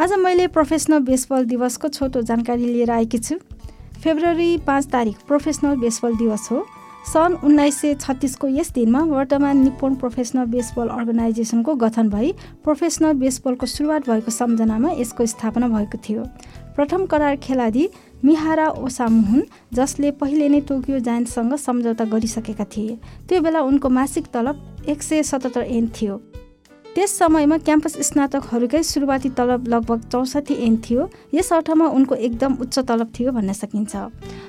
आज मैले professional baseball दिवसको छोटो जानकारी लिएर आएकी छु। फेब्रुअरी पाँच तारिक प्रोफेसनल बेसबल दिवस हो। सन् उन्नाइस सय छत्तिसको यस दिनमा वर्तमान निप्पोन प्रोफेसनल बेसबल अर्गनाइजेसनको गठन भई प्रोफेसनल बेसबलको सुरुवात भएको सम्झनामा यसको स्थापना भएको थियो। प्रथम करार खेलाडी मिहारा ओसामु हुन् जसले पहिले नै टोकियो जायन्टसँग सम्झौता गरिसकेका थिए। त्यो बेला उनको मासिक तलब एक सय सतहत्तर एन थियो। त्यस समयमा क्याम्पस स्नातकहरूकै सुरुवाती तलब लगभग चौसठी एन थियो। यस अर्थमा उनको एकदम उच्च तलब थियो भन्न सकिन्छ।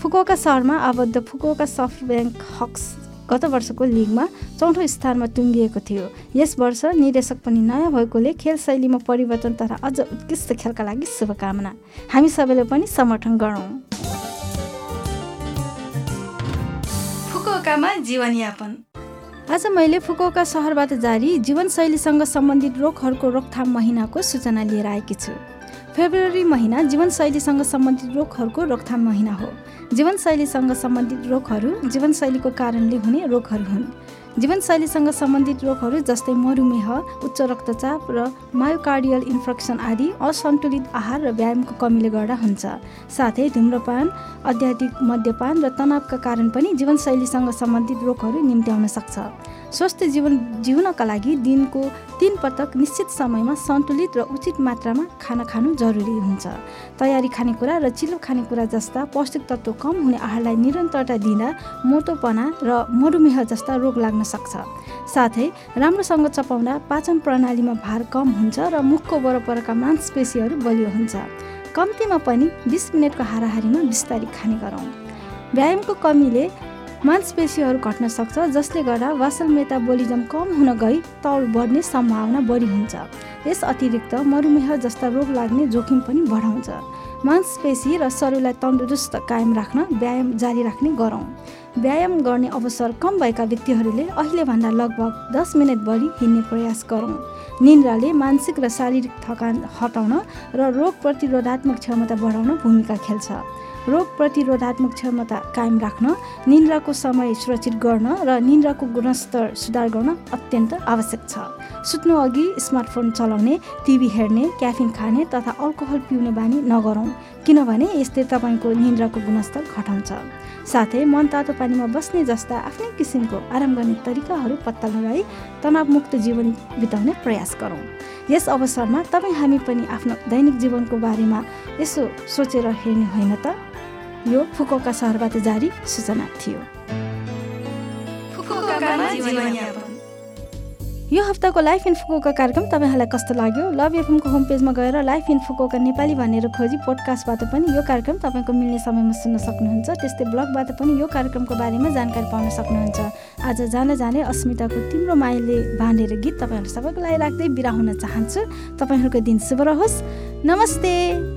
फुकुका सहरमा आबद्ध फुकुका सफ्ट ब्याङ्क हक्स गत वर्षको लिगमा चौथो स्थानमा टुङ्गिएको थियो। यस वर्ष निर्देशक पनि नयाँ भएकोले खेल शैलीमा परिवर्तन तथा अझ उत्कृष्ट खेलका लागि शुभकामना। हामी सबैले पनि समर्थन गरौँ। फुकुओकामा जीवनयापन। आज मैले फुकुका सहरबाट जारी जीवनशैलीसँग सम्बन्धित रोगहरूको रोकथाम महिनाको सूचना लिएर आएकी छु। फेब्रुअरी महिना जीवनशैलीसँग सम्बन्धित रोगहरूको रोकथाम महिना हो। जीवनशैलीसँग सम्बन्धित रोगहरू जीवनशैलीको कारणले हुने रोगहरू हुन्। जीवनशैलीसँग सम्बन्धित रोगहरू जस्तै मधुमेह उच्च रक्तचाप र मायोकार्डियल इन्फेक्सन आदि असन्तुलित आहार र व्यायामको कमीले गर्दा हुन्छ। साथै धुम्रपान अत्याधिक मद्यपान र तनावका कारण पनि जीवनशैलीसँग सम्बन्धित रोगहरू निम्त्याउन सक्छ। स्वस्थ जीवन जिउनका लागि दिनको तिन पटक निश्चित समयमा सन्तुलित र उचित मात्रामा खाना खानु जरुरी हुन्छ। तयारी खानेकुरा र चिलो खानेकुरा जस्ता पौष्टिक तत्त्व कम हुने आहारलाई निरन्तरता दिँदा मोटोपना र मधुमेह जस्ता रोग लाग्न सक्छ। साथै राम्रोसँग चपाउँदा पाचन प्रणालीमा भार कम हुन्छ र मुखको वरपरका मांसपेशीहरू बलियो हुन्छ। कम्तीमा पनि बिस मिनटको हाराहारीमा बिस्तारी खाने गरौँ। व्यायामको कमीले मांसपेशीहरू घट्न सक्छ जसले गर्दा वासल मेटाबोलिजम कम हुन गई तौल बढ्ने सम्भावना बढी हुन्छ। यस अतिरिक्त मधुमेह जस्ता रोग लाग्ने जोखिम पनि बढाउँछ। मांसपेशी र शरीरलाई तन्दुरुस्त कायम राख्न व्यायाम जारी राख्ने गरौँ। व्यायाम गर्ने अवसर कम भएका व्यक्तिहरूले अहिलेभन्दा लगभग दस मिनट बढी हिँड्ने प्रयास गरौँ। निन्द्राले मानसिक र शारीरिक थकान हटाउन र रोग प्रतिरोधात्मक क्षमता बढाउन भूमिका खेल्छ। रोग प्रतिरोधात्मक क्षमता कायम राख्न निन्द्राको समय सुरक्षित गर्न र निन्द्राको गुणस्तर सुधार गर्न अत्यन्त आवश्यक छ। सुत्नु अघि स्मार्टफोन चलाउने टिभी हेर्ने क्याफिन खाने तथा अल्कोहल पिउने बानी नगरौँ किनभने यसले तपाईँको निन्द्राको गुणस्तर घटाउँछ। साथै मन तातो पानीमा बस्ने जस्ता आफ्नै किसिमको आराम गर्ने तरिकाहरू पत्ता लगाई तनावमुक्त जीवन बिताउने प्रयास गरौँ। यस अवसरमा तपाईँ हामी पनि आफ्नो दैनिक जीवनको बारेमा यसो सोचेर हेर्ने होइन त? यो फुकोका सहरबाट जारी सूचना थियो। यो हप्ताको लाइफ इन फुकोका कार्यक्रम तपाईँहरूलाई कस्तो लाग्यो? लभ एफएमको होम पेजमा गएर लाइफ इन फुकोका नेपाली भनेर खोजी पोडकास्टबाट पनि यो कार्यक्रम तपाईँको मिल्ने समयमा सुन्न सक्नुहुन्छ। त्यस्तै ब्लगबाट पनि यो कार्यक्रमको बारेमा जानकारी पाउन सक्नुहुन्छ। आज जान जाने अस्मिताको तिम्रो माइलले बाँधेर गीत तपाईँहरू सबैको लागि राख्दै बिरा हुन चाहन्छु। तपाईँहरूको दिन शुभ रहोस्। नमस्ते।